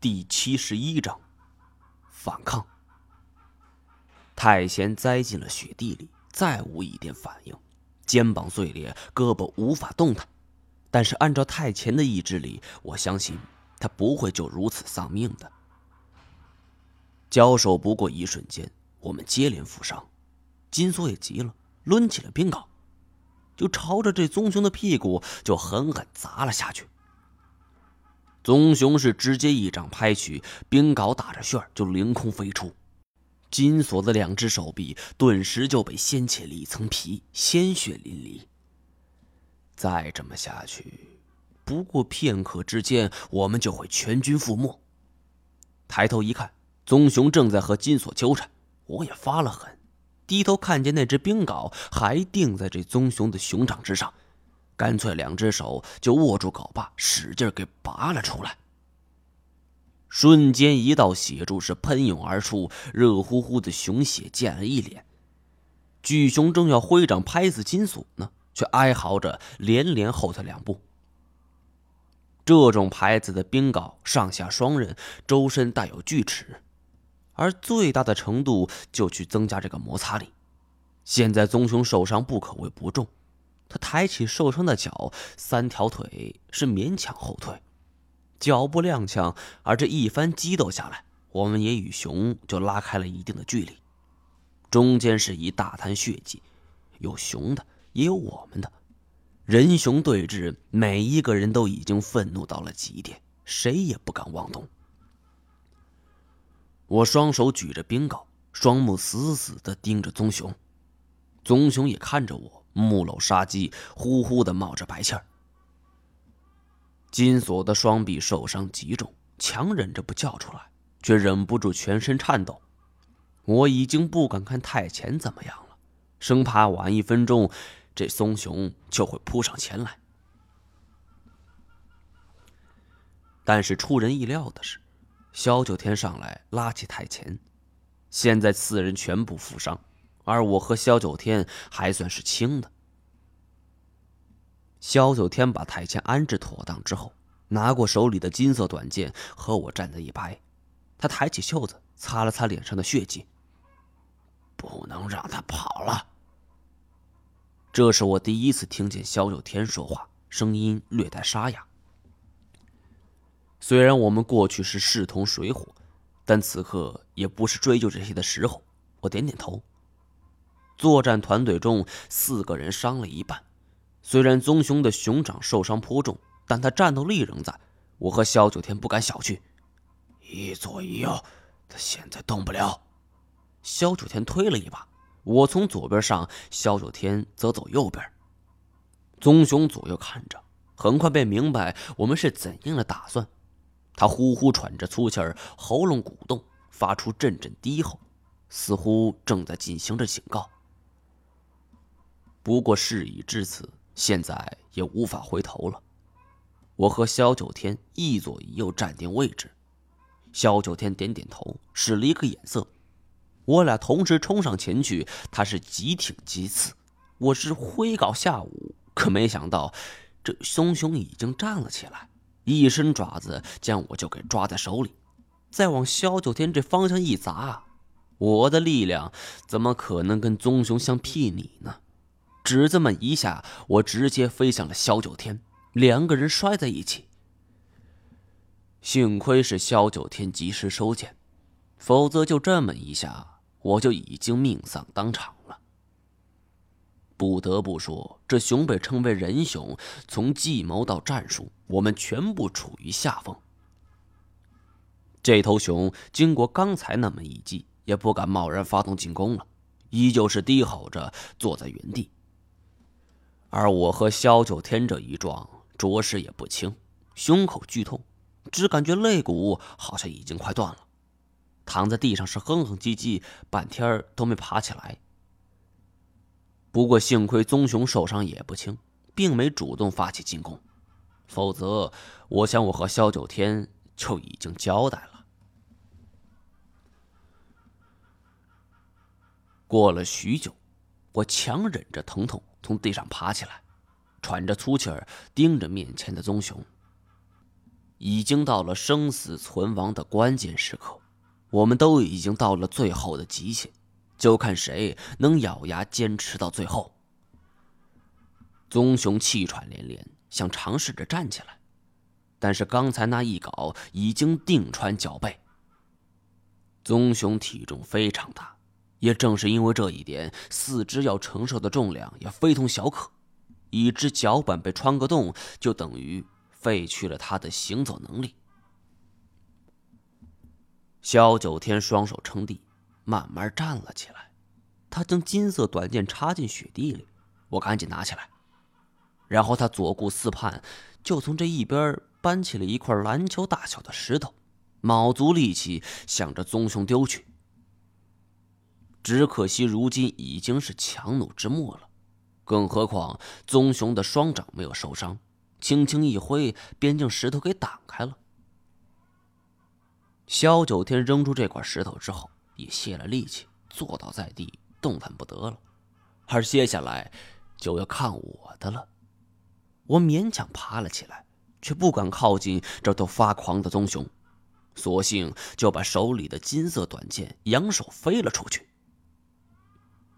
第七十一章，反抗。太贤栽进了雪地里，再无一点反应，肩膀碎裂，胳膊无法动弹。但是按照太前的意志力，我相信他不会就如此丧命的。交手不过一瞬间，我们接连负伤，金锁也急了，抡起了冰镐，就朝着这棕熊的屁股就狠狠砸了下去。棕熊是直接一掌拍去，冰镐打着旋儿就凌空飞出，金锁的两只手臂顿时就被掀起了一层皮，鲜血淋漓。再这么下去，不过片刻之间，我们就会全军覆没。抬头一看，棕熊正在和金锁纠缠，我也发了狠，低头看见那只冰镐还钉在这棕熊的熊掌之上。干脆两只手就握住镐把，使劲给拔了出来。瞬间，一道血柱是喷涌而出，热乎乎的熊血溅了一脸。巨熊正要挥掌拍死金锁呢，却哀嚎着连连后退两步。这种牌子的冰镐上下双刃，周身带有锯齿，而最大的程度就去增加这个摩擦力。现在棕熊受伤不可谓不重。他抬起受伤的脚，三条腿是勉强后退，脚步踉跄。而这一番激斗下来，我们也与熊就拉开了一定的距离。中间是一大滩血迹，有熊的，也有我们的。人熊对峙，每一个人都已经愤怒到了极点，谁也不敢妄动。我双手举着冰镐，双目死死的盯着棕熊，棕熊也看着我。目露杀机，呼呼的冒着白气儿。金锁的双臂受伤极重，强忍着不叫出来，却忍不住全身颤抖。我已经不敢看太前怎么样了，生怕晚一分钟，这松熊就会扑上前来。但是出人意料的是，萧九天上来拉起太前，现在四人全部负伤。而我和萧九天还算是轻的。萧九天把太监安置妥当之后，拿过手里的金色短剑，和我站在一排。他抬起袖子，擦了擦脸上的血迹。不能让他跑了。这是我第一次听见萧九天说话，声音略带沙哑。虽然我们过去是势同水火，但此刻也不是追究这些的时候。我点点头。作战团队中，四个人伤了一半。虽然棕熊的熊掌受伤颇重，但他战斗力仍在。我和萧九天不敢小觑。一左一右，他现在动不了。萧九天推了一把，我从左边上，萧九天则走右边。棕熊左右看着，很快便明白我们是怎样的打算。他呼呼喘着粗气儿，喉咙鼓动，发出阵阵低吼，似乎正在进行着警告。不过事已至此，现在也无法回头了。我和萧九天一左一右站定位置，萧九天点点头，使了一个眼色。我俩同时冲上前去，他是急挺急刺，我是挥镐下舞。可没想到，这熊熊已经站了起来，一伸爪子将我就给抓在手里，再往萧九天这方向一砸，我的力量怎么可能跟棕熊相媲拟呢？只这么一下，我直接飞向了萧九天，两个人摔在一起。幸亏是萧九天及时收剑，否则就这么一下，我就已经命丧当场了。不得不说，这熊被称为人熊，从计谋到战术，我们全部处于下风。这头熊经过刚才那么一击，也不敢贸然发动进攻了，依旧是低吼着坐在原地。而我和萧九天这一撞，着实也不轻，胸口剧痛，只感觉肋骨好像已经快断了，躺在地上是哼哼唧唧，半天都没爬起来。不过幸亏棕熊受伤也不轻，并没主动发起进攻，否则我想我和萧九天就已经交代了。过了许久，我强忍着疼痛。从地上爬起来，喘着粗气儿，盯着面前的棕熊。已经到了生死存亡的关键时刻，我们都已经到了最后的极限，就看谁能咬牙坚持到最后。棕熊气喘连连，想尝试着站起来，但是刚才那一镐已经钉穿脚背。棕熊体重非常大，也正是因为这一点，四肢要承受的重量也非同小可。一只脚板被穿个洞，就等于废去了他的行走能力。萧九天双手撑地，慢慢站了起来。他将金色短剑插进雪地里，我赶紧拿起来。然后他左顾四盼，就从这一边搬起了一块篮球大小的石头，卯足力气向着棕熊丢去。只可惜如今已经是强弩之末了。更何况，棕熊的双掌没有受伤，轻轻一挥，便将石头给挡开了。萧九天扔出这块石头之后，也泄了力气，坐倒在地，动弹不得了。而接下来，就要看我的了。我勉强爬了起来，却不敢靠近这头发狂的棕熊，索性就把手里的金色短剑扬手飞了出去。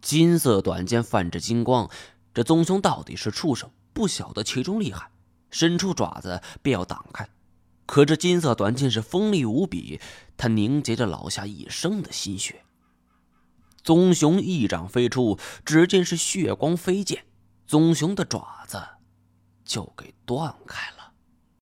金色短剑泛着金光。这棕熊到底是畜生，不晓得其中厉害，伸出爪子便要挡开。可这金色短剑是锋利无比，它凝结着老夏一生的心血。棕熊一掌飞出，只见是血光飞溅，棕熊的爪子就给断开了。